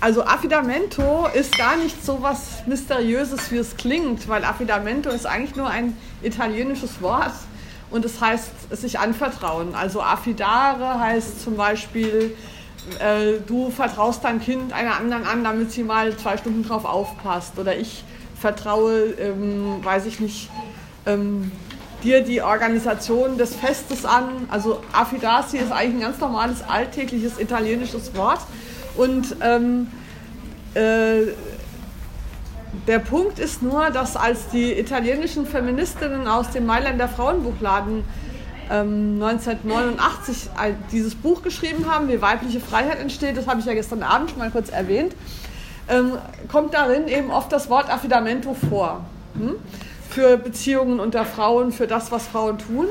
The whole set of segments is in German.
Also Affidamento ist gar nicht so was Mysteriöses, wie es klingt, weil Affidamento ist eigentlich nur ein italienisches Wort und es heißt sich anvertrauen. Also affidare heißt zum Beispiel, äh, du vertraust dein Kind einer anderen an, damit sie mal zwei Stunden drauf aufpasst. Oder ich vertraue, ähm, weiß ich nicht, ähm, dir die Organisation des Festes an. Also affidasi ist eigentlich ein ganz normales alltägliches italienisches Wort. Und ähm, äh, der Punkt ist nur, dass als die italienischen Feministinnen aus dem Mailänder Frauenbuchladen ähm, 1989 dieses Buch geschrieben haben, wie weibliche Freiheit entsteht, das habe ich ja gestern Abend schon mal kurz erwähnt, ähm, kommt darin eben oft das Wort Affidamento vor. Hm? Für Beziehungen unter Frauen, für das, was Frauen tun.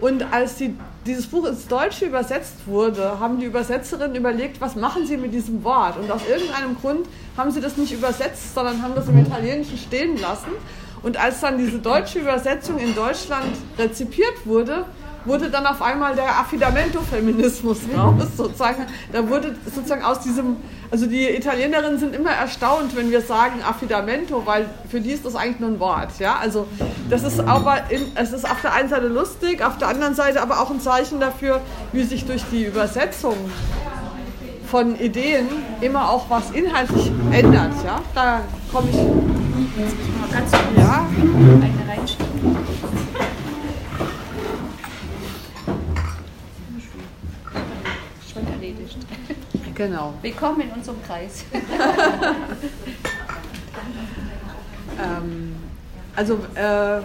Und als die, dieses Buch ins Deutsche übersetzt wurde, haben die Übersetzerinnen überlegt, was machen sie mit diesem Wort. Und aus irgendeinem Grund haben sie das nicht übersetzt, sondern haben das im Italienischen stehen lassen. Und als dann diese deutsche Übersetzung in Deutschland rezipiert wurde, wurde dann auf einmal der Affidamento-Feminismus raus, sozusagen. Da wurde sozusagen aus diesem, also die Italienerinnen sind immer erstaunt, wenn wir sagen Affidamento, weil für die ist das eigentlich nur ein Wort, ja. Also das ist aber, in, es ist auf der einen Seite lustig, auf der anderen Seite aber auch ein Zeichen dafür, wie sich durch die Übersetzung von Ideen immer auch was inhaltlich ändert, ja. Da komme ich. Jetzt mal ganz kurz ja. eine reinschieben. Genau. Willkommen in unserem Kreis. ähm, also äh,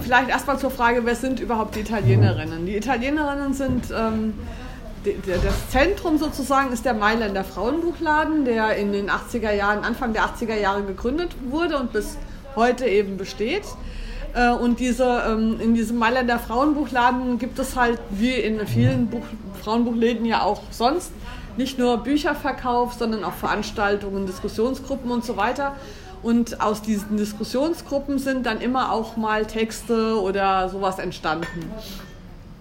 vielleicht erstmal zur Frage, wer sind überhaupt die Italienerinnen? Die Italienerinnen sind, ähm, das Zentrum sozusagen ist der Mailänder Frauenbuchladen, der in den 80er Jahren, Anfang der 80er Jahre gegründet wurde und bis heute eben besteht. Äh, und diese, ähm, in diesem Mailänder Frauenbuchladen gibt es halt, wie in vielen Buch, Frauenbuchläden ja auch sonst, nicht nur Bücherverkauf, sondern auch Veranstaltungen, Diskussionsgruppen und so weiter. Und aus diesen Diskussionsgruppen sind dann immer auch mal Texte oder sowas entstanden.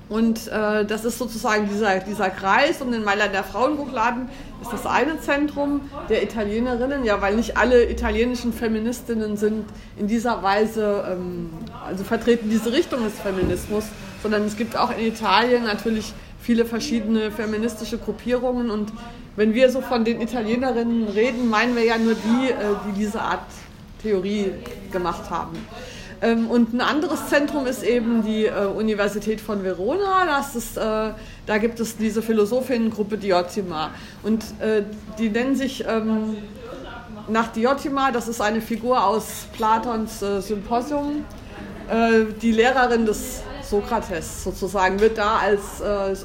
Und äh, das ist sozusagen dieser, dieser Kreis um den Mailänder Frauenbuchladen ist das eine Zentrum der Italienerinnen, ja, weil nicht alle italienischen Feministinnen sind in dieser Weise, ähm, also vertreten diese Richtung des Feminismus, sondern es gibt auch in Italien natürlich viele verschiedene feministische Gruppierungen. Und wenn wir so von den Italienerinnen reden, meinen wir ja nur die, äh, die diese Art Theorie gemacht haben. Ähm, und ein anderes Zentrum ist eben die äh, Universität von Verona. Das ist, äh, da gibt es diese Philosophinnengruppe Diotima. Und die nennen sich ähm, nach Diotima, das ist eine Figur aus Platons Symposium, die Lehrerin des Sokrates sozusagen, wird da als, äh,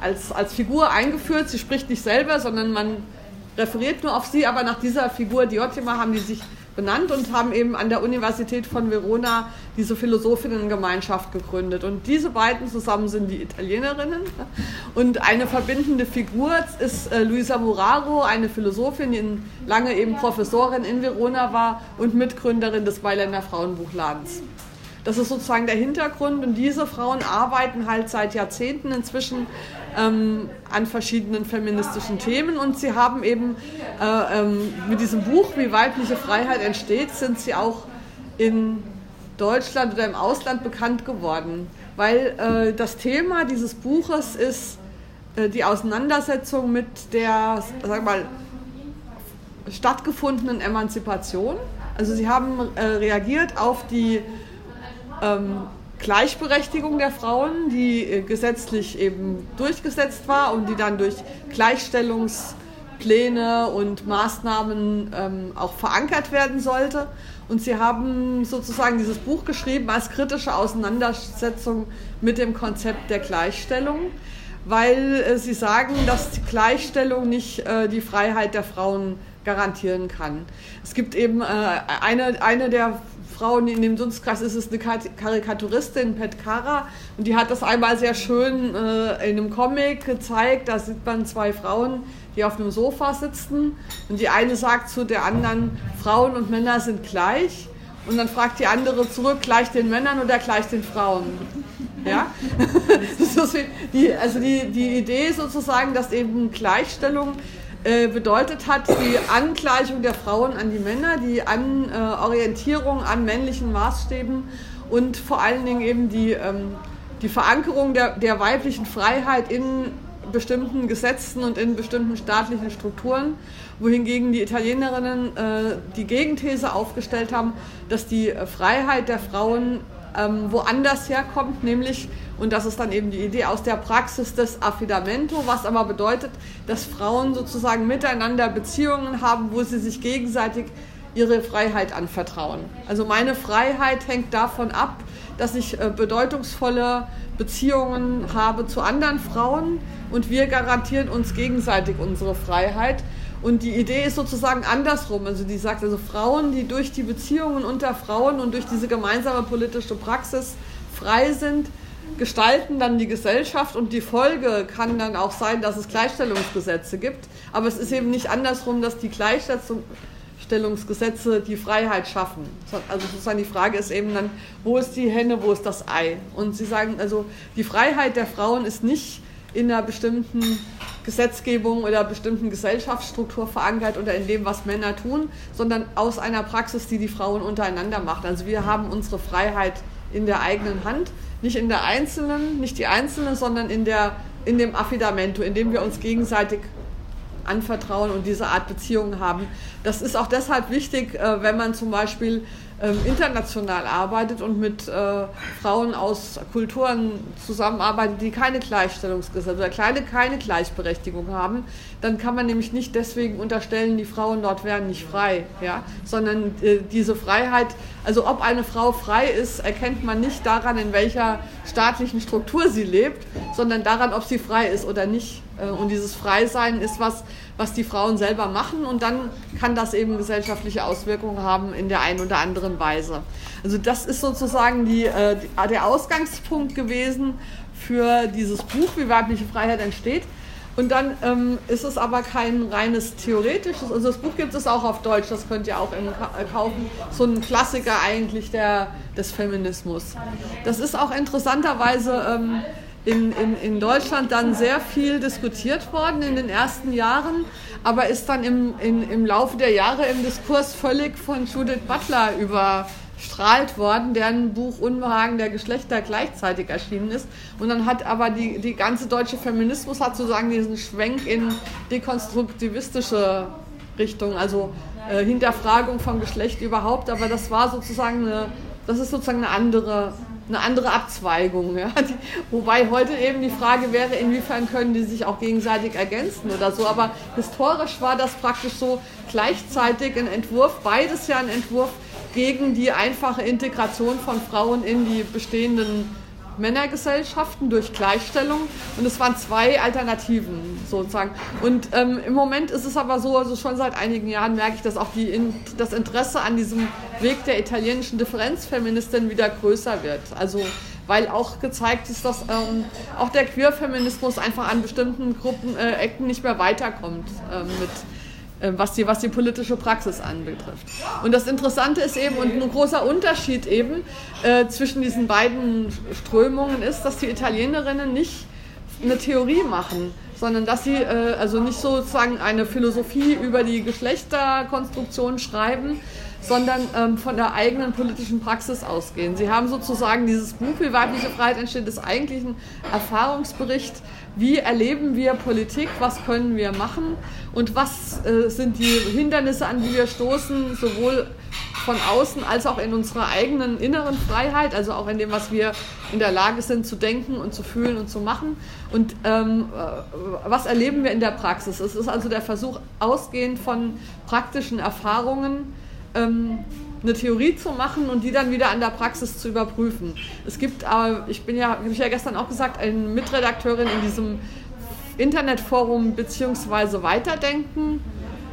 als, als Figur eingeführt. Sie spricht nicht selber, sondern man referiert nur auf sie, aber nach dieser Figur Diotima haben die sich benannt und haben eben an der Universität von Verona diese Philosophinnengemeinschaft gegründet. Und diese beiden zusammen sind die Italienerinnen. Und eine verbindende Figur ist äh, Luisa Muraro, eine Philosophin, die lange eben Professorin in Verona war und Mitgründerin des Mailänder Frauenbuchladens. Das ist sozusagen der Hintergrund und diese Frauen arbeiten halt seit Jahrzehnten inzwischen ähm, an verschiedenen feministischen Themen und sie haben eben äh, ähm, mit diesem Buch, wie weibliche Freiheit entsteht, sind sie auch in Deutschland oder im Ausland bekannt geworden, weil äh, das Thema dieses Buches ist äh, die Auseinandersetzung mit der, sag mal, stattgefundenen Emanzipation. Also sie haben äh, reagiert auf die ähm, Gleichberechtigung der Frauen, die äh, gesetzlich eben durchgesetzt war und die dann durch Gleichstellungspläne und Maßnahmen ähm, auch verankert werden sollte. Und sie haben sozusagen dieses Buch geschrieben als kritische Auseinandersetzung mit dem Konzept der Gleichstellung, weil äh, sie sagen, dass die Gleichstellung nicht äh, die Freiheit der Frauen garantieren kann. Es gibt eben äh, eine, eine der Frauen in dem Dunstkreis ist es eine Karikaturistin, Pet Cara, und die hat das einmal sehr schön äh, in einem Comic gezeigt. Da sieht man zwei Frauen, die auf einem Sofa sitzen und die eine sagt zu der anderen, Frauen und Männer sind gleich. Und dann fragt die andere zurück, gleich den Männern oder gleich den Frauen? Ja? die, also die, die Idee sozusagen, dass eben Gleichstellung äh, bedeutet hat die Angleichung der Frauen an die Männer, die an, äh, Orientierung an männlichen Maßstäben und vor allen Dingen eben die, ähm, die Verankerung der, der weiblichen Freiheit in bestimmten Gesetzen und in bestimmten staatlichen Strukturen, wohingegen die Italienerinnen äh, die Gegenthese aufgestellt haben, dass die Freiheit der Frauen ähm, woanders herkommt, nämlich, und das ist dann eben die Idee aus der Praxis des Affidamento, was aber bedeutet, dass Frauen sozusagen miteinander Beziehungen haben, wo sie sich gegenseitig ihre Freiheit anvertrauen. Also meine Freiheit hängt davon ab, dass ich äh, bedeutungsvolle Beziehungen habe zu anderen Frauen und wir garantieren uns gegenseitig unsere Freiheit. Und die Idee ist sozusagen andersrum. Also die sagt also Frauen, die durch die Beziehungen unter Frauen und durch diese gemeinsame politische Praxis frei sind, gestalten dann die Gesellschaft und die Folge kann dann auch sein, dass es Gleichstellungsgesetze gibt. Aber es ist eben nicht andersrum, dass die Gleichstellungsgesetze die Freiheit schaffen. Also sozusagen die Frage ist eben dann, wo ist die Henne, wo ist das Ei? Und sie sagen also, die Freiheit der Frauen ist nicht in einer bestimmten Gesetzgebung oder bestimmten Gesellschaftsstruktur verankert oder in dem, was Männer tun, sondern aus einer Praxis, die die Frauen untereinander macht. Also wir haben unsere Freiheit in der eigenen Hand, nicht in der einzelnen, nicht die einzelne, sondern in, der, in dem Affidamento, in dem wir uns gegenseitig anvertrauen und diese Art Beziehungen haben. Das ist auch deshalb wichtig, äh, wenn man zum Beispiel ähm, international arbeitet und mit äh, Frauen aus Kulturen zusammenarbeitet, die keine Gleichstellungsgesetze oder kleine, keine Gleichberechtigung haben, dann kann man nämlich nicht deswegen unterstellen, die Frauen dort wären nicht frei, ja? sondern äh, diese Freiheit, also ob eine Frau frei ist, erkennt man nicht daran, in welcher staatlichen Struktur sie lebt, sondern daran, ob sie frei ist oder nicht. Äh, und dieses Freisein ist was, was die Frauen selber machen und dann kann das eben gesellschaftliche Auswirkungen haben in der einen oder anderen Weise. Also das ist sozusagen die, äh, der Ausgangspunkt gewesen für dieses Buch, wie weibliche Freiheit entsteht. Und dann ähm, ist es aber kein reines theoretisches, also das Buch gibt es auch auf Deutsch, das könnt ihr auch im, äh, kaufen, so ein Klassiker eigentlich der, des Feminismus. Das ist auch interessanterweise ähm, in, in, in Deutschland dann sehr viel diskutiert worden in den ersten Jahren, aber ist dann im, in, im Laufe der Jahre im Diskurs völlig von Judith Butler überstrahlt worden, deren Buch Unbehagen der Geschlechter gleichzeitig erschienen ist. Und dann hat aber die, die ganze deutsche Feminismus hat sozusagen diesen Schwenk in dekonstruktivistische Richtung, also äh, Hinterfragung von Geschlecht überhaupt, aber das war sozusagen eine, das ist sozusagen eine andere eine andere Abzweigung. Ja? Wobei heute eben die Frage wäre, inwiefern können die sich auch gegenseitig ergänzen oder so. Aber historisch war das praktisch so gleichzeitig ein Entwurf, beides ja ein Entwurf gegen die einfache Integration von Frauen in die bestehenden Männergesellschaften durch Gleichstellung und es waren zwei Alternativen sozusagen. Und ähm, im Moment ist es aber so, also schon seit einigen Jahren merke ich, dass auch die, in, das Interesse an diesem Weg der italienischen Differenzfeministin wieder größer wird. Also weil auch gezeigt ist, dass ähm, auch der Queerfeminismus einfach an bestimmten Gruppen, äh, Ecken nicht mehr weiterkommt äh, mit was die, was die politische Praxis anbetrifft. Und das Interessante ist eben, und ein großer Unterschied eben äh, zwischen diesen beiden Strömungen ist, dass die Italienerinnen nicht eine Theorie machen, sondern dass sie äh, also nicht sozusagen eine Philosophie über die Geschlechterkonstruktion schreiben, sondern ähm, von der eigenen politischen Praxis ausgehen. Sie haben sozusagen dieses Buch, wie weibliche Freiheit entsteht, ist eigentlich ein Erfahrungsbericht wie erleben wir Politik, was können wir machen und was äh, sind die Hindernisse, an die wir stoßen, sowohl von außen als auch in unserer eigenen inneren Freiheit, also auch in dem, was wir in der Lage sind zu denken und zu fühlen und zu machen. Und ähm, äh, was erleben wir in der Praxis? Es ist also der Versuch, ausgehend von praktischen Erfahrungen, ähm, eine Theorie zu machen und die dann wieder an der Praxis zu überprüfen. Es gibt aber, ich bin ja, habe ich ja gestern auch gesagt, eine Mitredakteurin in diesem Internetforum beziehungsweise Weiterdenken.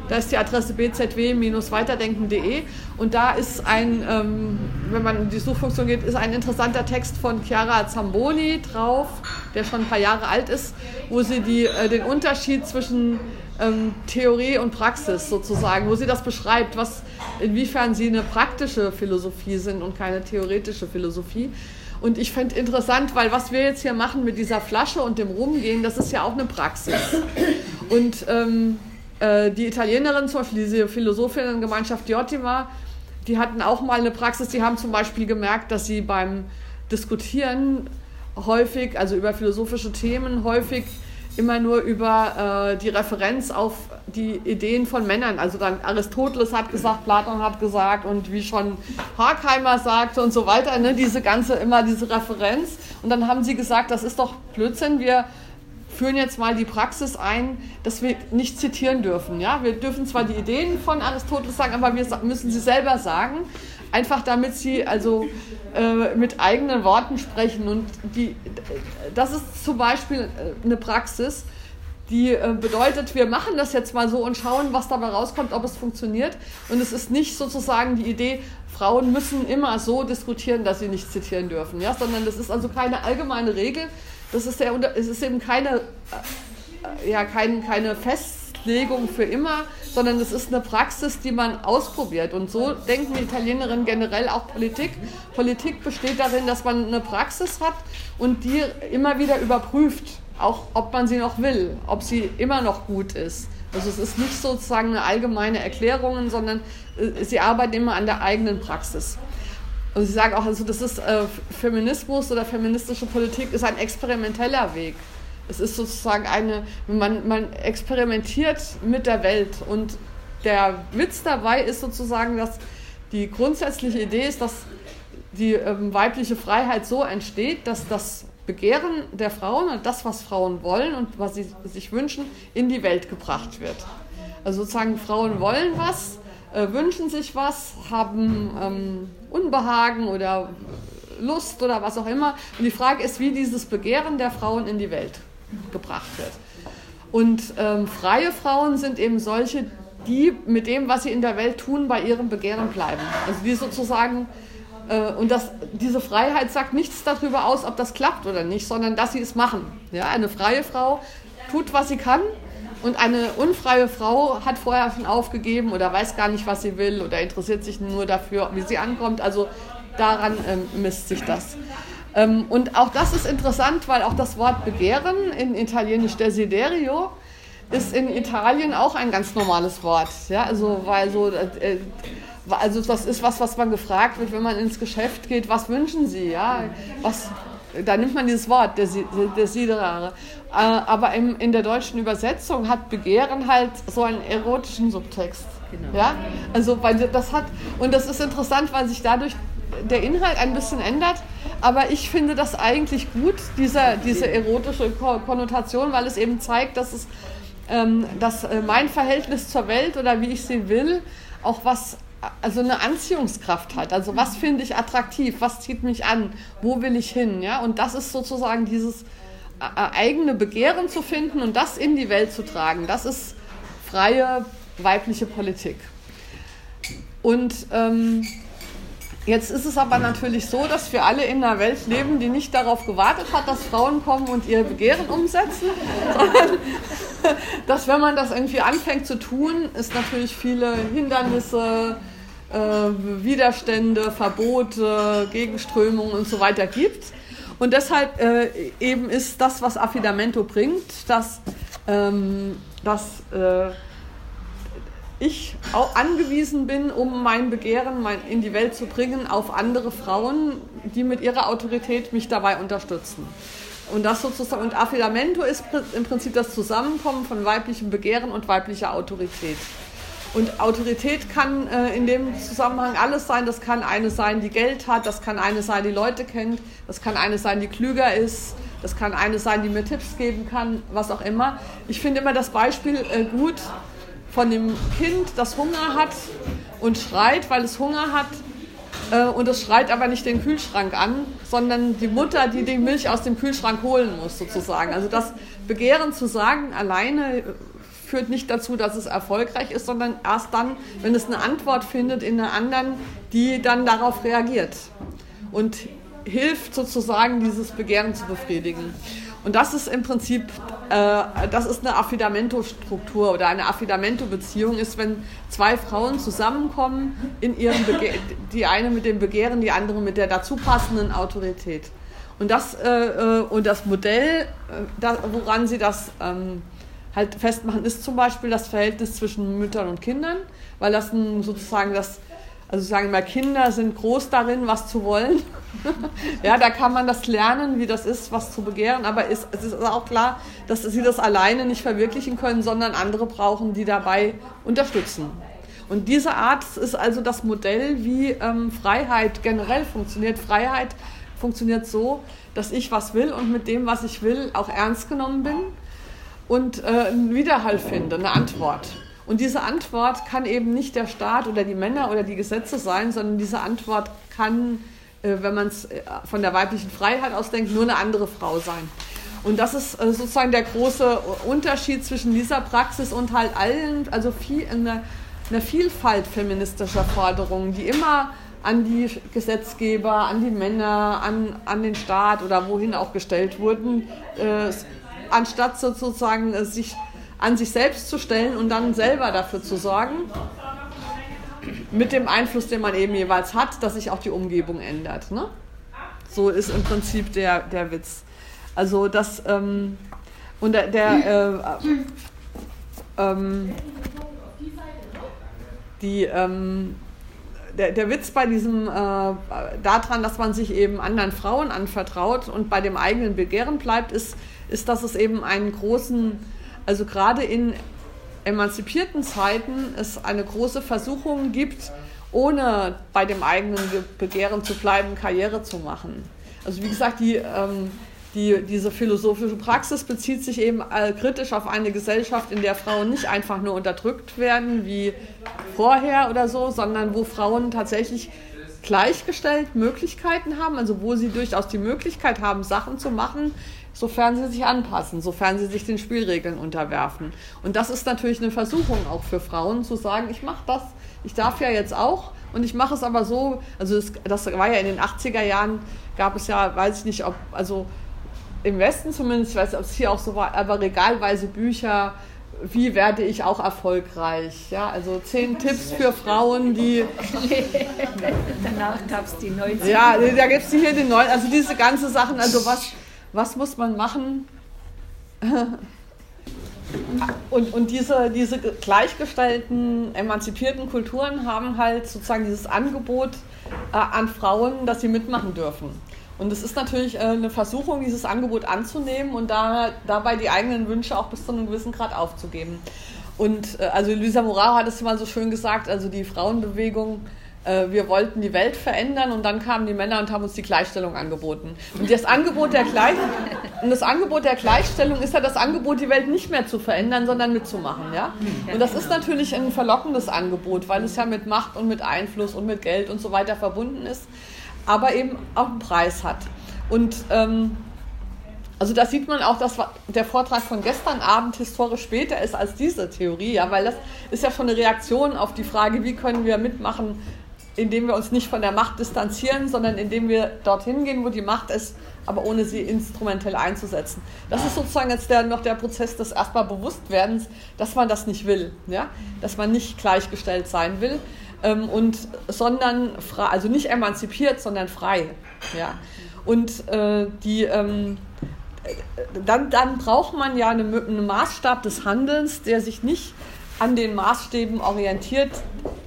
Da ist die Adresse bzw-weiterdenken.de und da ist ein, ähm, wenn man in die Suchfunktion geht, ist ein interessanter Text von Chiara Zamboni drauf, der schon ein paar Jahre alt ist, wo sie die, äh, den Unterschied zwischen ähm, Theorie und Praxis sozusagen, wo sie das beschreibt, was, inwiefern sie eine praktische Philosophie sind und keine theoretische Philosophie. Und ich fände interessant, weil was wir jetzt hier machen mit dieser Flasche und dem Rumgehen, das ist ja auch eine Praxis. Und ähm, äh, die Italienerin, zum Beispiel diese Philosophinnengemeinschaft Diotima, die hatten auch mal eine Praxis, die haben zum Beispiel gemerkt, dass sie beim Diskutieren häufig, also über philosophische Themen, häufig immer nur über äh, die Referenz auf die Ideen von Männern. Also dann Aristoteles hat gesagt, Platon hat gesagt und wie schon Horkheimer sagte und so weiter, ne, diese ganze, immer diese Referenz. Und dann haben sie gesagt, das ist doch Blödsinn, wir führen jetzt mal die Praxis ein, dass wir nicht zitieren dürfen. Ja? Wir dürfen zwar die Ideen von Aristoteles sagen, aber wir müssen sie selber sagen, einfach damit sie also äh, mit eigenen Worten sprechen. Und die, das ist zum Beispiel äh, eine Praxis, die äh, bedeutet, wir machen das jetzt mal so und schauen, was dabei rauskommt, ob es funktioniert. Und es ist nicht sozusagen die Idee, Frauen müssen immer so diskutieren, dass sie nicht zitieren dürfen, ja? sondern das ist also keine allgemeine Regel, das ist, der, es ist eben keine, äh, ja, kein, keine Festlegung für immer, sondern es ist eine Praxis, die man ausprobiert. Und so denken Italienerinnen generell auch Politik. Politik besteht darin, dass man eine Praxis hat und die immer wieder überprüft, auch ob man sie noch will, ob sie immer noch gut ist. Also es ist nicht sozusagen eine allgemeine Erklärung, sondern äh, sie arbeiten immer an der eigenen Praxis. Und sie sagen auch, also das ist äh, Feminismus oder feministische Politik ist ein experimenteller Weg. Es ist sozusagen eine, man, man experimentiert mit der Welt. Und der Witz dabei ist sozusagen, dass die grundsätzliche Idee ist, dass die ähm, weibliche Freiheit so entsteht, dass das Begehren der Frauen und das, was Frauen wollen und was sie sich wünschen, in die Welt gebracht wird. Also sozusagen, Frauen wollen was, äh, wünschen sich was, haben ähm, Unbehagen oder Lust oder was auch immer. Und die Frage ist, wie dieses Begehren der Frauen in die Welt gebracht wird. Und ähm, freie Frauen sind eben solche, die mit dem, was sie in der Welt tun, bei ihrem Begehren bleiben. Also die sozusagen, äh, und das, diese Freiheit sagt nichts darüber aus, ob das klappt oder nicht, sondern dass sie es machen. Ja, eine freie Frau tut, was sie kann und eine unfreie Frau hat vorher schon aufgegeben oder weiß gar nicht, was sie will oder interessiert sich nur dafür, wie sie ankommt. Also daran ähm, misst sich das. Ähm, und auch das ist interessant, weil auch das Wort Begehren in Italienisch Desiderio ist in Italien auch ein ganz normales Wort. Ja, also weil so äh, also das ist was, was man gefragt wird, wenn man ins Geschäft geht. Was wünschen Sie? Ja, was da nimmt man dieses Wort, Desiderare. Äh, aber in der deutschen Übersetzung hat Begehren halt so einen erotischen Subtext. Genau. Ja? Also, weil das hat, und das ist interessant, weil sich dadurch der Inhalt ein bisschen ändert. Aber ich finde das eigentlich gut, dieser, diese erotische Konnotation, weil es eben zeigt, dass, es, ähm, dass äh, mein Verhältnis zur Welt oder wie ich sie will, auch was also eine Anziehungskraft hat. Also was finde ich attraktiv, was zieht mich an, wo will ich hin, ja? Und das ist sozusagen dieses äh, eigene Begehren zu finden und das in die Welt zu tragen. Das ist freie weibliche Politik. Und ähm, jetzt ist es aber natürlich so, dass wir alle in einer Welt leben, die nicht darauf gewartet hat, dass Frauen kommen und ihr Begehren umsetzen, sondern dass wenn man das irgendwie anfängt zu tun, es natürlich viele Hindernisse, äh, Widerstände, Verbote, Gegenströmungen und so weiter gibt. Und deshalb äh, eben ist das, was Affidamento bringt, dass, ähm, dass äh, ich auch angewiesen bin, um mein Begehren in die Welt zu bringen, auf andere Frauen, die mit ihrer Autorität mich dabei unterstützen. Und das sozusagen, und Affidamento ist im Prinzip das Zusammenkommen von weiblichem Begehren und weiblicher Autorität. Und Autorität kann äh, in dem Zusammenhang alles sein. Das kann eine sein, die Geld hat, das kann eine sein, die Leute kennt, das kann eine sein, die klüger ist, das kann eine sein, die mir Tipps geben kann, was auch immer. Ich finde immer das Beispiel äh, gut von dem Kind, das Hunger hat und schreit, weil es Hunger hat. Äh, und es schreit aber nicht den Kühlschrank an, sondern die Mutter, die die Milch aus dem Kühlschrank holen muss, sozusagen. Also das Begehren zu sagen, alleine führt nicht dazu, dass es erfolgreich ist, sondern erst dann, wenn es eine Antwort findet in einer anderen, die dann darauf reagiert und hilft sozusagen, dieses Begehren zu befriedigen. Und das ist im Prinzip, äh, das ist eine Affidamento-Struktur oder eine Affidamento-Beziehung ist, wenn zwei Frauen zusammenkommen in ihrem Bege die eine mit dem Begehren, die andere mit der dazu passenden Autorität. Und das, äh, äh und das Modell, äh, da, woran sie das ähm, halt festmachen, ist zum Beispiel das Verhältnis zwischen Müttern und Kindern, weil das ein, sozusagen das, also sagen wir mal, Kinder sind groß darin, was zu wollen. ja, da kann man das lernen, wie das ist, was zu begehren, aber ist, es ist auch klar, dass sie das alleine nicht verwirklichen können, sondern andere brauchen, die dabei unterstützen. Und diese Art ist also das Modell, wie ähm, Freiheit generell funktioniert. Freiheit funktioniert so, dass ich was will und mit dem, was ich will, auch ernst genommen bin und äh, einen Widerhall finde, eine Antwort. Und diese Antwort kann eben nicht der Staat oder die Männer oder die Gesetze sein, sondern diese Antwort kann, äh, wenn man es äh, von der weiblichen Freiheit aus denkt, nur eine andere Frau sein. Und das ist äh, sozusagen der große Unterschied zwischen dieser Praxis und halt allen, also viel, einer, einer Vielfalt feministischer Forderungen, die immer an die Gesetzgeber, an die Männer, an, an den Staat oder wohin auch gestellt wurden, äh, anstatt sozusagen äh, sich an sich selbst zu stellen und dann selber dafür zu sorgen, mit dem Einfluss, den man eben jeweils hat, dass sich auch die Umgebung ändert. Ne? So ist im Prinzip der, der Witz. Also das ähm, und der, der äh, ähm, die ähm, der, der Witz bei diesem, äh, daran, dass man sich eben anderen Frauen anvertraut und bei dem eigenen Begehren bleibt, ist, ist, dass es eben einen großen, also gerade in emanzipierten Zeiten es eine große Versuchung gibt, ohne bei dem eigenen Begehren zu bleiben, Karriere zu machen. Also wie gesagt, die, ähm, die, diese philosophische Praxis bezieht sich eben äh, kritisch auf eine Gesellschaft, in der Frauen nicht einfach nur unterdrückt werden wie vorher oder so, sondern wo Frauen tatsächlich gleichgestellt Möglichkeiten haben, also wo sie durchaus die Möglichkeit haben, Sachen zu machen, sofern sie sich anpassen, sofern sie sich den Spielregeln unterwerfen. Und das ist natürlich eine Versuchung auch für Frauen zu sagen, ich mache das, ich darf ja jetzt auch und ich mache es aber so, also das, das war ja in den 80er Jahren, gab es ja, weiß ich nicht, ob, also im Westen zumindest, ich weiß nicht, ob es hier auch so war, aber regalweise Bücher, wie werde ich auch erfolgreich? Ja, also zehn Tipps für Frauen, die. Danach gab es die 90 Ja, da gibt es hier die neuen, also diese ganze Sachen, also was, was muss man machen? Und, und diese, diese gleichgestellten, emanzipierten Kulturen haben halt sozusagen dieses Angebot äh, an Frauen, dass sie mitmachen dürfen. Und es ist natürlich äh, eine Versuchung, dieses Angebot anzunehmen und da, dabei die eigenen Wünsche auch bis zu einem gewissen Grad aufzugeben. Und äh, also Luisa Moraro hat es mal so schön gesagt, also die Frauenbewegung, äh, wir wollten die Welt verändern und dann kamen die Männer und haben uns die Gleichstellung angeboten. Und das Angebot der, Gleich und das Angebot der Gleichstellung ist ja das Angebot, die Welt nicht mehr zu verändern, sondern mitzumachen. Ja? Und das ist natürlich ein verlockendes Angebot, weil es ja mit Macht und mit Einfluss und mit Geld und so weiter verbunden ist aber eben auch einen Preis hat. Und ähm, also da sieht man auch, dass der Vortrag von gestern Abend historisch später ist als diese Theorie, ja, weil das ist ja schon eine Reaktion auf die Frage, wie können wir mitmachen, indem wir uns nicht von der Macht distanzieren, sondern indem wir dorthin gehen, wo die Macht ist, aber ohne sie instrumentell einzusetzen. Das ist sozusagen jetzt der, noch der Prozess des erstmal Bewusstwerdens, dass man das nicht will, ja? dass man nicht gleichgestellt sein will ähm, und sondern frei, also nicht emanzipiert, sondern frei. Ja. Und äh, die ähm, dann, dann braucht man ja einen Maßstab des Handelns, der sich nicht an den Maßstäben orientiert,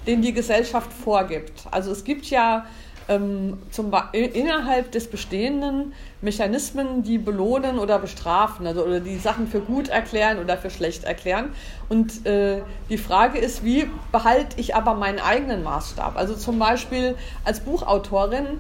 den die Gesellschaft vorgibt. Also es gibt ja ähm, zum, innerhalb des Bestehenden Mechanismen, die belohnen oder bestrafen, also oder die Sachen für gut erklären oder für schlecht erklären. Und äh, die Frage ist, wie behalte ich aber meinen eigenen Maßstab? Also zum Beispiel als Buchautorin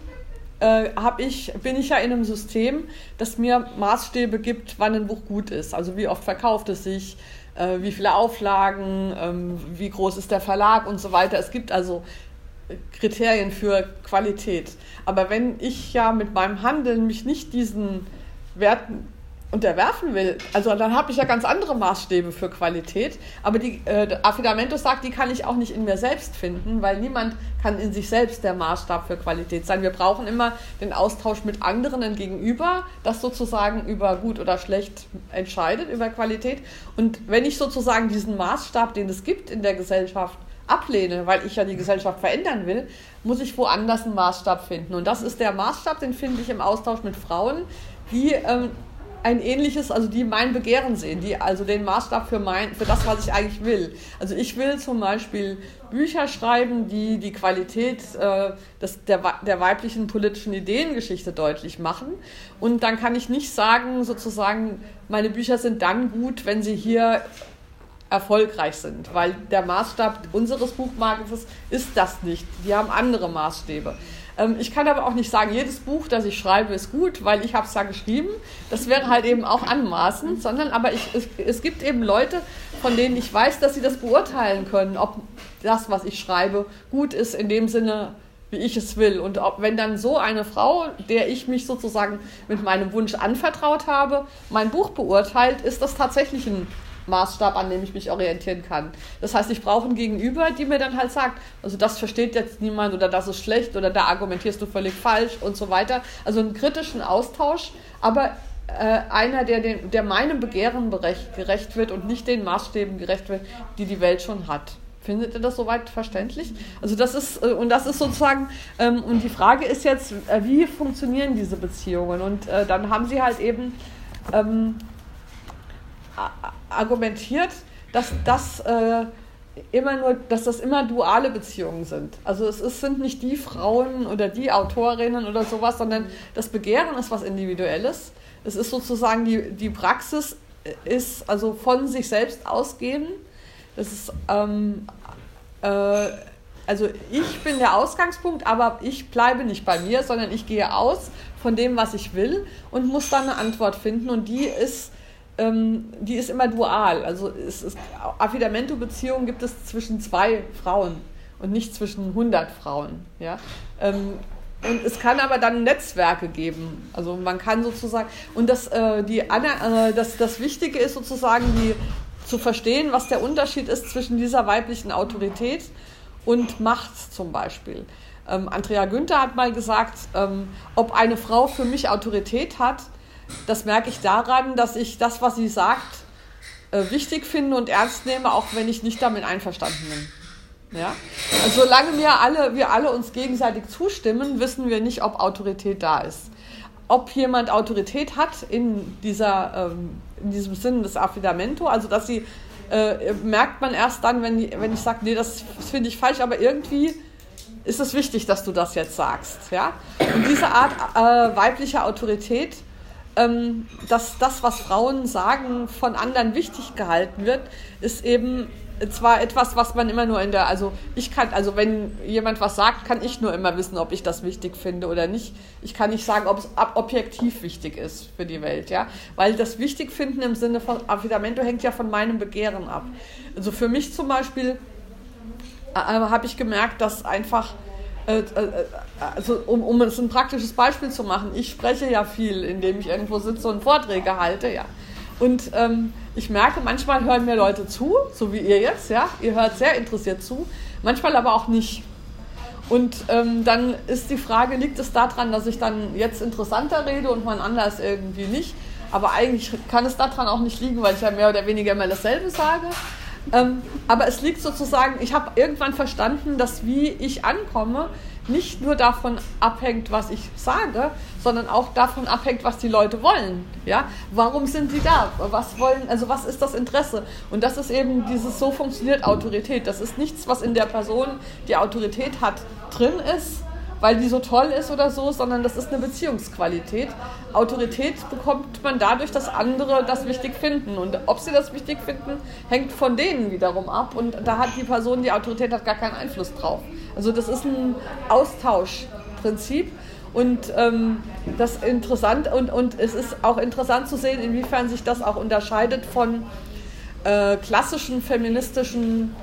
äh, ich, bin ich ja in einem System, das mir Maßstäbe gibt, wann ein Buch gut ist. Also wie oft verkauft es sich, äh, wie viele Auflagen, ähm, wie groß ist der Verlag und so weiter. Es gibt also Kriterien für Qualität. Aber wenn ich ja mit meinem Handeln mich nicht diesen Werten unterwerfen will, also dann habe ich ja ganz andere Maßstäbe für Qualität. Aber die äh, Affidamentos sagt, die kann ich auch nicht in mir selbst finden, weil niemand kann in sich selbst der Maßstab für Qualität sein. Wir brauchen immer den Austausch mit anderen Gegenüber, das sozusagen über gut oder schlecht entscheidet, über Qualität. Und wenn ich sozusagen diesen Maßstab, den es gibt in der Gesellschaft, ablehne, weil ich ja die Gesellschaft verändern will, muss ich woanders einen Maßstab finden. Und das ist der Maßstab, den finde ich im Austausch mit Frauen, die ähm, ein ähnliches, also die mein Begehren sehen, die also den Maßstab für mein, für das, was ich eigentlich will. Also ich will zum Beispiel Bücher schreiben, die die Qualität äh, des, der, der weiblichen politischen Ideengeschichte deutlich machen. Und dann kann ich nicht sagen, sozusagen, meine Bücher sind dann gut, wenn sie hier erfolgreich sind, weil der Maßstab unseres Buchmarktes ist das nicht. Die haben andere Maßstäbe. Ähm, ich kann aber auch nicht sagen, jedes Buch, das ich schreibe, ist gut, weil ich habe es ja geschrieben. Das wäre halt eben auch anmaßend, sondern aber ich, es, es gibt eben Leute, von denen ich weiß, dass sie das beurteilen können, ob das, was ich schreibe, gut ist in dem Sinne, wie ich es will. Und ob, wenn dann so eine Frau, der ich mich sozusagen mit meinem Wunsch anvertraut habe, mein Buch beurteilt, ist das tatsächlich ein Maßstab, an dem ich mich orientieren kann. Das heißt, ich brauche ein Gegenüber, die mir dann halt sagt, also das versteht jetzt niemand oder das ist schlecht oder da argumentierst du völlig falsch und so weiter. Also einen kritischen Austausch, aber äh, einer, der, den, der meinem Begehren gerecht wird und nicht den Maßstäben gerecht wird, die die Welt schon hat. Findet ihr das soweit verständlich? Also das ist, äh, und das ist sozusagen, ähm, und die Frage ist jetzt, äh, wie funktionieren diese Beziehungen? Und äh, dann haben sie halt eben ähm, argumentiert, dass das äh, immer nur, dass das immer duale Beziehungen sind. Also es ist, sind nicht die Frauen oder die Autorinnen oder sowas, sondern das Begehren ist was Individuelles. Es ist sozusagen die, die Praxis ist also von sich selbst ausgehen. Das ist ähm, äh, also ich bin der Ausgangspunkt, aber ich bleibe nicht bei mir, sondern ich gehe aus von dem, was ich will und muss dann eine Antwort finden und die ist die ist immer dual. Also es ist, Affidamento-Beziehungen gibt es zwischen zwei Frauen und nicht zwischen 100 Frauen. Ja? Ähm, und es kann aber dann Netzwerke geben. Also man kann sozusagen, und das, äh, die, äh, das, das Wichtige ist sozusagen, die, zu verstehen, was der Unterschied ist zwischen dieser weiblichen Autorität und Macht zum Beispiel. Ähm, Andrea Günther hat mal gesagt, ähm, ob eine Frau für mich Autorität hat, das merke ich daran, dass ich das, was sie sagt, äh, wichtig finde und ernst nehme, auch wenn ich nicht damit einverstanden bin. Ja? Also solange wir alle, wir alle uns gegenseitig zustimmen, wissen wir nicht, ob Autorität da ist. Ob jemand Autorität hat in, dieser, ähm, in diesem Sinn des Affidamento, also dass sie, äh, merkt man erst dann, wenn, wenn ich sage, nee, das finde ich falsch, aber irgendwie ist es wichtig, dass du das jetzt sagst. Ja? Und diese Art äh, weiblicher Autorität ähm, dass das, was Frauen sagen, von anderen wichtig gehalten wird, ist eben zwar etwas, was man immer nur in der, also ich kann, also wenn jemand was sagt, kann ich nur immer wissen, ob ich das wichtig finde oder nicht. Ich kann nicht sagen, ob es objektiv wichtig ist für die Welt, ja, weil das wichtig finden im Sinne von Affidamento hängt ja von meinem Begehren ab. Also für mich zum Beispiel äh, habe ich gemerkt, dass einfach äh, äh, also um, um es ein praktisches Beispiel zu machen, ich spreche ja viel, indem ich irgendwo sitze und Vorträge halte, ja. Und ähm, ich merke, manchmal hören mir Leute zu, so wie ihr jetzt, ja. Ihr hört sehr interessiert zu, manchmal aber auch nicht. Und ähm, dann ist die Frage, liegt es daran, dass ich dann jetzt interessanter rede und man anders irgendwie nicht? Aber eigentlich kann es daran auch nicht liegen, weil ich ja mehr oder weniger immer dasselbe sage. Ähm, aber es liegt sozusagen, ich habe irgendwann verstanden, dass wie ich ankomme, nicht nur davon abhängt, was ich sage, sondern auch davon abhängt, was die Leute wollen. Ja? Warum sind sie da? Was wollen, also was ist das Interesse? Und das ist eben dieses, so funktioniert Autorität. Das ist nichts, was in der Person, die Autorität hat, drin ist, weil die so toll ist oder so, sondern das ist eine Beziehungsqualität. Autorität bekommt man dadurch, dass andere das wichtig finden. Und ob sie das wichtig finden, hängt von denen wiederum ab. Und da hat die Person, die Autorität hat, gar keinen Einfluss drauf. Also das ist ein Austauschprinzip. Und ähm, das interessant und, und es ist auch interessant zu sehen, inwiefern sich das auch unterscheidet von äh, klassischen feministischen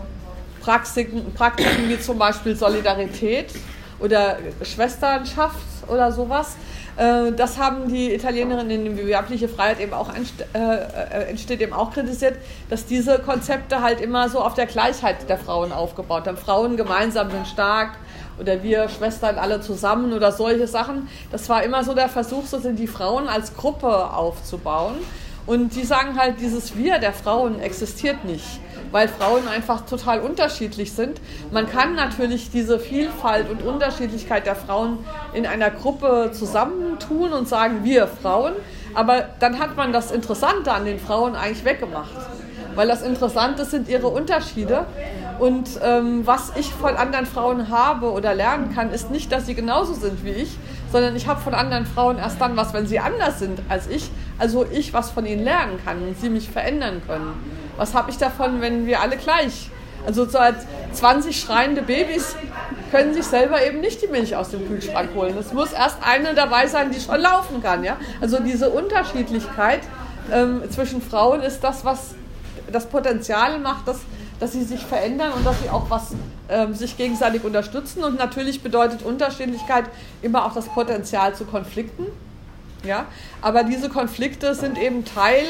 Praktiken, Praktiken wie zum Beispiel Solidarität oder Schwesternschaft oder sowas. Äh, das haben die Italienerinnen in der weibliche Freiheit eben auch äh, äh, entsteht eben auch kritisiert, dass diese Konzepte halt immer so auf der Gleichheit der Frauen aufgebaut haben. Frauen gemeinsam sind stark oder wir Schwestern alle zusammen oder solche Sachen. Das war immer so der Versuch, so sind die Frauen als Gruppe aufzubauen. Und die sagen halt, dieses Wir der Frauen existiert nicht weil Frauen einfach total unterschiedlich sind. Man kann natürlich diese Vielfalt und Unterschiedlichkeit der Frauen in einer Gruppe zusammentun und sagen, wir Frauen, Aber dann hat man das Interessante an den Frauen eigentlich weggemacht. Weil das Interessante sind ihre Unterschiede. Und ähm, was ich von anderen Frauen habe oder lernen kann, ist nicht, dass sie genauso sind wie ich, sondern ich habe von anderen Frauen erst dann was, wenn sie anders sind als ich, also ich was von ihnen lernen kann und sie mich verändern können. Was habe ich davon, wenn wir alle gleich? Also so als 20 schreiende Babys können sich selber eben nicht die Milch aus dem Kühlschrank holen. Es muss erst eine dabei sein, die schon laufen kann. Ja? Also diese Unterschiedlichkeit ähm, zwischen Frauen ist das, was das Potenzial macht, dass, dass sie sich verändern und dass sie auch was ähm, sich gegenseitig unterstützen. Und natürlich bedeutet Unterschiedlichkeit immer auch das Potenzial zu Konflikten. Ja? Aber diese Konflikte sind eben Teil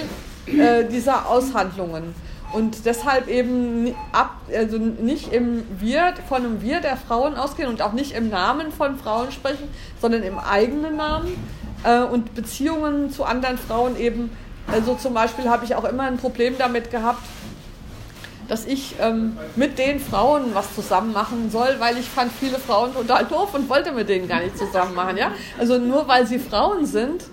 äh, dieser Aushandlungen. Und deshalb eben ab, also nicht im Wir, von einem Wir der Frauen ausgehen und auch nicht im Namen von Frauen sprechen, sondern im eigenen Namen äh, und Beziehungen zu anderen Frauen eben. Also zum Beispiel habe ich auch immer ein Problem damit gehabt, dass ich ähm, mit den Frauen was zusammen machen soll, weil ich fand viele Frauen total doof und wollte mit denen gar nicht zusammen machen. Ja? Also nur weil sie Frauen sind,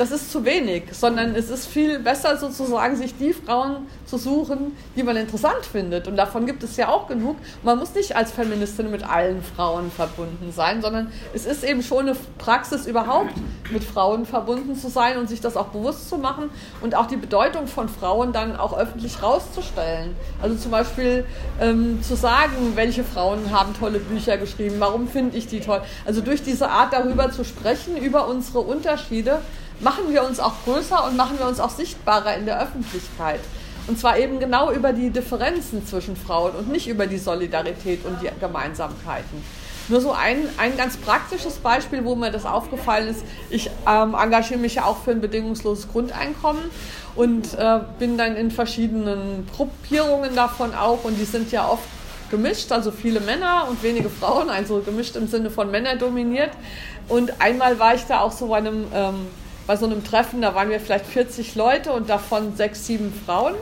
das ist zu wenig, sondern es ist viel besser sozusagen, sich die Frauen zu suchen, die man interessant findet. Und davon gibt es ja auch genug. Man muss nicht als Feministin mit allen Frauen verbunden sein, sondern es ist eben schon eine Praxis überhaupt, mit Frauen verbunden zu sein und sich das auch bewusst zu machen und auch die Bedeutung von Frauen dann auch öffentlich rauszustellen. Also zum Beispiel ähm, zu sagen, welche Frauen haben tolle Bücher geschrieben, warum finde ich die toll. Also durch diese Art darüber zu sprechen, über unsere Unterschiede, machen wir uns auch größer und machen wir uns auch sichtbarer in der Öffentlichkeit. Und zwar eben genau über die Differenzen zwischen Frauen und nicht über die Solidarität und die Gemeinsamkeiten. Nur so ein, ein ganz praktisches Beispiel, wo mir das aufgefallen ist. Ich ähm, engagiere mich ja auch für ein bedingungsloses Grundeinkommen und äh, bin dann in verschiedenen Gruppierungen davon auch und die sind ja oft gemischt, also viele Männer und wenige Frauen, also gemischt im Sinne von Männer dominiert. Und einmal war ich da auch so bei einem ähm, bei so einem Treffen, da waren wir vielleicht 40 Leute und davon sechs, sieben Frauen.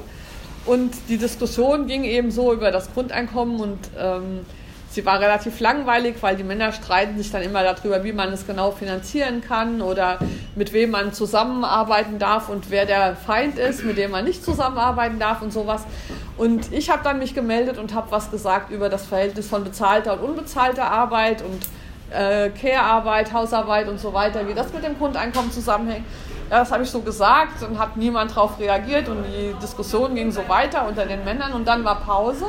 Und die Diskussion ging eben so über das Grundeinkommen und ähm, sie war relativ langweilig, weil die Männer streiten sich dann immer darüber, wie man es genau finanzieren kann oder mit wem man zusammenarbeiten darf und wer der Feind ist, mit dem man nicht zusammenarbeiten darf und sowas. Und ich habe dann mich gemeldet und habe was gesagt über das Verhältnis von bezahlter und unbezahlter Arbeit und äh, Care-Arbeit, Hausarbeit und so weiter, wie das mit dem Grundeinkommen zusammenhängt. Ja, das habe ich so gesagt und hat niemand darauf reagiert und die Diskussion ging so weiter unter den Männern und dann war Pause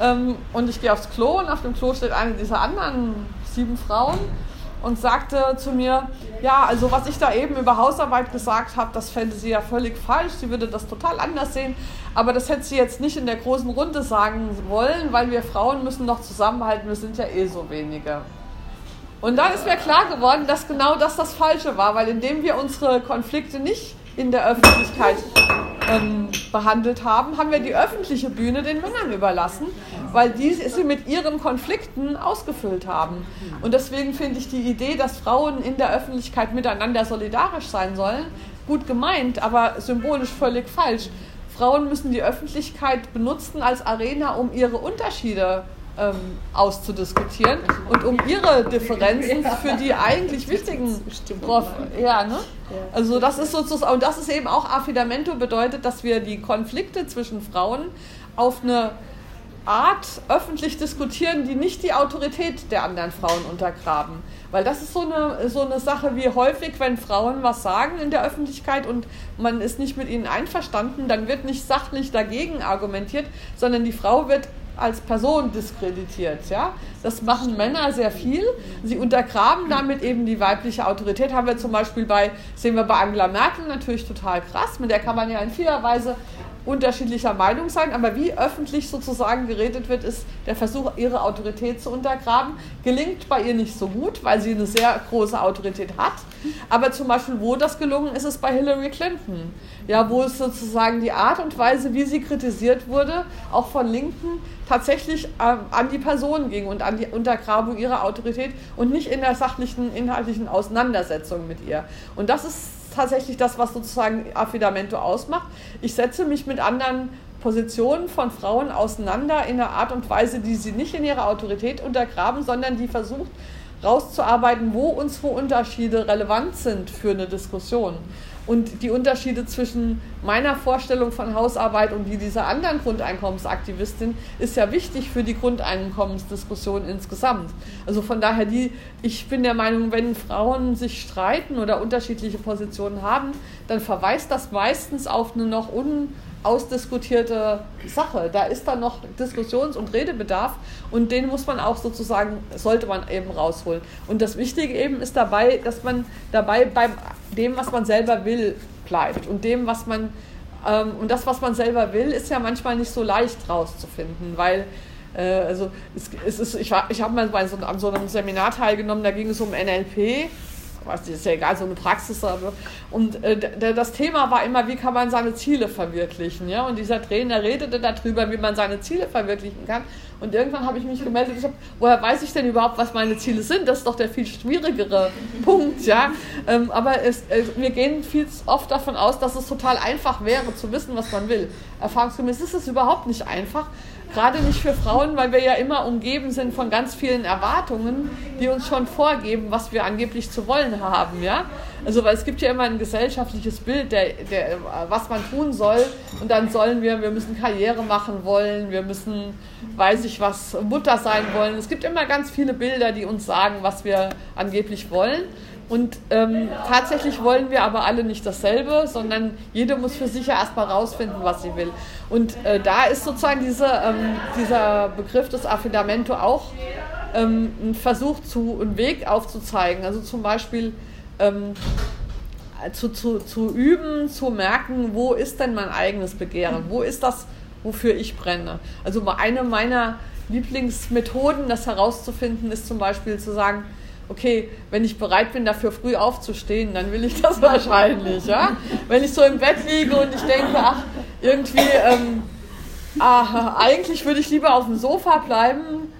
ähm, und ich gehe aufs Klo und auf dem Klo steht eine dieser anderen sieben Frauen und sagte zu mir, ja, also was ich da eben über Hausarbeit gesagt habe, das fände sie ja völlig falsch, sie würde das total anders sehen, aber das hätte sie jetzt nicht in der großen Runde sagen wollen, weil wir Frauen müssen doch zusammenhalten, wir sind ja eh so wenige. Und dann ist mir klar geworden, dass genau das das Falsche war, weil indem wir unsere Konflikte nicht in der Öffentlichkeit ähm, behandelt haben, haben wir die öffentliche Bühne den Männern überlassen, weil die sie mit ihren Konflikten ausgefüllt haben. Und deswegen finde ich die Idee, dass Frauen in der Öffentlichkeit miteinander solidarisch sein sollen, gut gemeint, aber symbolisch völlig falsch. Frauen müssen die Öffentlichkeit benutzen als Arena, um ihre Unterschiede zu ähm, auszudiskutieren und um ihre Differenzen für die eigentlich wichtigen Prof ja, ne? Also das ist sozusagen, und das ist eben auch Affidamento bedeutet, dass wir die Konflikte zwischen Frauen auf eine Art öffentlich diskutieren, die nicht die Autorität der anderen Frauen untergraben. Weil das ist so eine, so eine Sache wie häufig, wenn Frauen was sagen in der Öffentlichkeit und man ist nicht mit ihnen einverstanden, dann wird nicht sachlich dagegen argumentiert, sondern die Frau wird als Person diskreditiert. Ja? Das machen Männer sehr viel. Sie untergraben damit eben die weibliche Autorität. Haben wir zum Beispiel bei, sehen wir bei Angela Merkel natürlich total krass. Mit der kann man ja in vieler Weise unterschiedlicher Meinung sein, aber wie öffentlich sozusagen geredet wird, ist der Versuch, ihre Autorität zu untergraben. Gelingt bei ihr nicht so gut, weil sie eine sehr große Autorität hat. Aber zum Beispiel, wo das gelungen ist, ist bei Hillary Clinton. Ja, wo es sozusagen die Art und Weise, wie sie kritisiert wurde, auch von Linken, tatsächlich ähm, an die Person ging und an die Untergrabung ihrer Autorität und nicht in der sachlichen, inhaltlichen Auseinandersetzung mit ihr. Und das ist tatsächlich das, was sozusagen Affidamento ausmacht. Ich setze mich mit anderen Positionen von Frauen auseinander in einer Art und Weise, die sie nicht in ihrer Autorität untergraben, sondern die versucht rauszuarbeiten, wo unsere Unterschiede relevant sind für eine Diskussion. Und die Unterschiede zwischen meiner Vorstellung von Hausarbeit und die dieser anderen Grundeinkommensaktivistin ist ja wichtig für die Grundeinkommensdiskussion insgesamt. Also von daher, die, ich bin der Meinung, wenn Frauen sich streiten oder unterschiedliche Positionen haben, dann verweist das meistens auf eine noch unausdiskutierte Sache. Da ist dann noch Diskussions- und Redebedarf und den muss man auch sozusagen, sollte man eben rausholen. Und das Wichtige eben ist dabei, dass man dabei beim dem, was man selber will, bleibt und dem, was man ähm, und das, was man selber will, ist ja manchmal nicht so leicht rauszufinden, weil äh, also es, es ist, ich, ich habe mal bei so, an so einem Seminar teilgenommen, da ging es um NLP was ist ja egal, so eine Praxis. Und äh, das Thema war immer, wie kann man seine Ziele verwirklichen. Ja? Und dieser Trainer redete darüber, wie man seine Ziele verwirklichen kann. Und irgendwann habe ich mich gemeldet, ich hab, woher weiß ich denn überhaupt, was meine Ziele sind? Das ist doch der viel schwierigere Punkt. Ja? Ähm, aber es, äh, wir gehen viel oft davon aus, dass es total einfach wäre, zu wissen, was man will. Erfahrungsgemäß ist es überhaupt nicht einfach. Gerade nicht für Frauen, weil wir ja immer umgeben sind von ganz vielen Erwartungen, die uns schon vorgeben, was wir angeblich zu wollen haben. Ja? Also, weil es gibt ja immer ein gesellschaftliches Bild, der, der, was man tun soll. Und dann sollen wir, wir müssen Karriere machen wollen, wir müssen, weiß ich was, Mutter sein wollen. Es gibt immer ganz viele Bilder, die uns sagen, was wir angeblich wollen. Und ähm, tatsächlich wollen wir aber alle nicht dasselbe, sondern jede muss für sich ja erstmal rausfinden, was sie will. Und äh, da ist sozusagen diese, ähm, dieser Begriff des Affidamento auch ähm, ein Versuch, zu, einen Weg aufzuzeigen. Also zum Beispiel ähm, zu, zu, zu üben, zu merken, wo ist denn mein eigenes Begehren? Wo ist das, wofür ich brenne? Also eine meiner Lieblingsmethoden, das herauszufinden, ist zum Beispiel zu sagen, okay, wenn ich bereit bin, dafür früh aufzustehen, dann will ich das wahrscheinlich. Ja? Wenn ich so im Bett liege und ich denke, ach, irgendwie, ähm, ah, eigentlich würde ich lieber auf dem Sofa bleiben,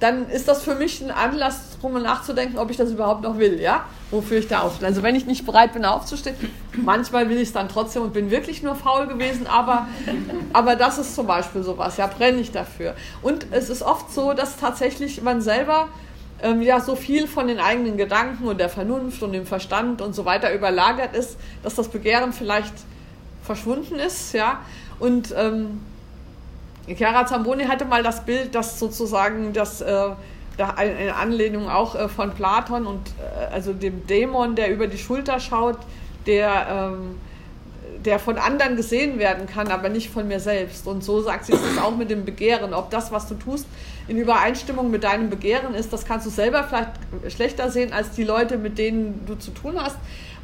dann ist das für mich ein Anlass, darüber nachzudenken, ob ich das überhaupt noch will, ja? Wofür ich da aufstehe. Also wenn ich nicht bereit bin, aufzustehen, manchmal will ich es dann trotzdem und bin wirklich nur faul gewesen, aber, aber das ist zum Beispiel sowas, ja, brenne ich dafür. Und es ist oft so, dass tatsächlich man selber ähm, ja so viel von den eigenen Gedanken und der Vernunft und dem Verstand und so weiter überlagert ist, dass das Begehren vielleicht verschwunden ist, ja. Und ähm, Chiara Zamboni hatte mal das Bild, dass sozusagen das äh, eine Anlehnung auch äh, von Platon und äh, also dem Dämon, der über die Schulter schaut, der ähm, der von anderen gesehen werden kann, aber nicht von mir selbst. Und so sagt sie es auch mit dem Begehren. Ob das, was du tust, in Übereinstimmung mit deinem Begehren ist, das kannst du selber vielleicht schlechter sehen als die Leute, mit denen du zu tun hast.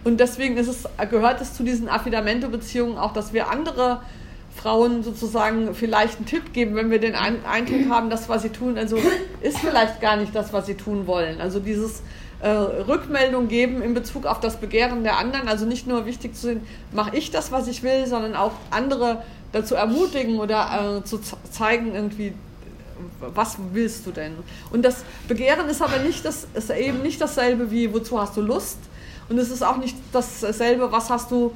Und deswegen ist es, gehört es zu diesen Affidamento-Beziehungen auch, dass wir andere Frauen sozusagen vielleicht einen Tipp geben, wenn wir den Eindruck haben, das, was sie tun, also ist vielleicht gar nicht das, was sie tun wollen. Also dieses äh, Rückmeldung geben in Bezug auf das Begehren der anderen. Also nicht nur wichtig zu sehen, mache ich das, was ich will, sondern auch andere dazu ermutigen oder äh, zu zeigen, irgendwie, was willst du denn? Und das Begehren ist aber nicht das, ist eben nicht dasselbe wie, wozu hast du Lust? Und es ist auch nicht dasselbe, was hast du,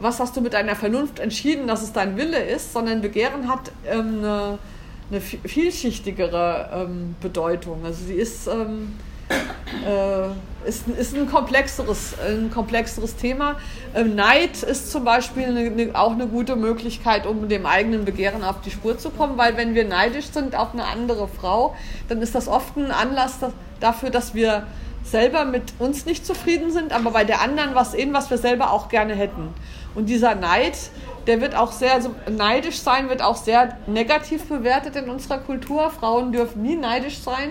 was hast du mit deiner Vernunft entschieden, dass es dein Wille ist, sondern Begehren hat ähm, eine, eine vielschichtigere ähm, Bedeutung. Also sie ist ähm, äh, ist, ist ein, komplexeres, ein komplexeres Thema. Äh, Neid ist zum Beispiel eine, eine, auch eine gute Möglichkeit, um dem eigenen Begehren auf die Spur zu kommen, weil wenn wir neidisch sind auf eine andere Frau, dann ist das oft ein Anlass dafür, dass wir selber mit uns nicht zufrieden sind, aber bei der anderen was sehen, was wir selber auch gerne hätten. Und dieser Neid, der wird auch sehr, also neidisch sein, wird auch sehr negativ bewertet in unserer Kultur. Frauen dürfen nie neidisch sein.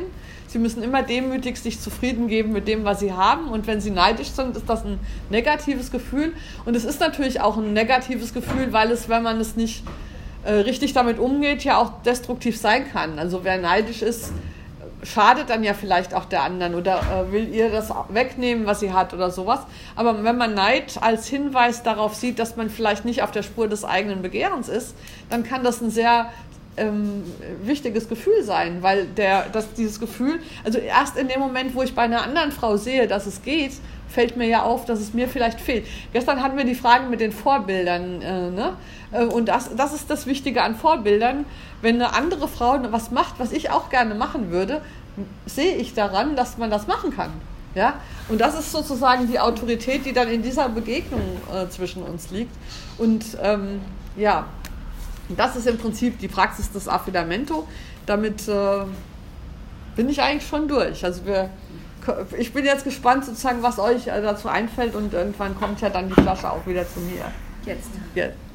Sie müssen immer demütig sich zufrieden geben mit dem, was sie haben. Und wenn sie neidisch sind, ist das ein negatives Gefühl. Und es ist natürlich auch ein negatives Gefühl, weil es, wenn man es nicht äh, richtig damit umgeht, ja auch destruktiv sein kann. Also wer neidisch ist, schadet dann ja vielleicht auch der anderen oder äh, will ihr das wegnehmen, was sie hat oder sowas. Aber wenn man Neid als Hinweis darauf sieht, dass man vielleicht nicht auf der Spur des eigenen Begehrens ist, dann kann das ein sehr ähm, wichtiges Gefühl sein, weil der, dass dieses Gefühl, also erst in dem Moment, wo ich bei einer anderen Frau sehe, dass es geht, fällt mir ja auf, dass es mir vielleicht fehlt. Gestern hatten wir die Frage mit den Vorbildern, äh, ne? Äh, und das, das ist das Wichtige an Vorbildern. Wenn eine andere Frau was macht, was ich auch gerne machen würde, sehe ich daran, dass man das machen kann. Ja? Und das ist sozusagen die Autorität, die dann in dieser Begegnung äh, zwischen uns liegt. Und ähm, ja, das ist im Prinzip die Praxis des Affidamento. Damit äh, bin ich eigentlich schon durch. Also wir, ich bin jetzt gespannt, sozusagen, was euch äh, dazu einfällt und irgendwann kommt ja dann die Flasche auch wieder zu mir. Jetzt. Jetzt.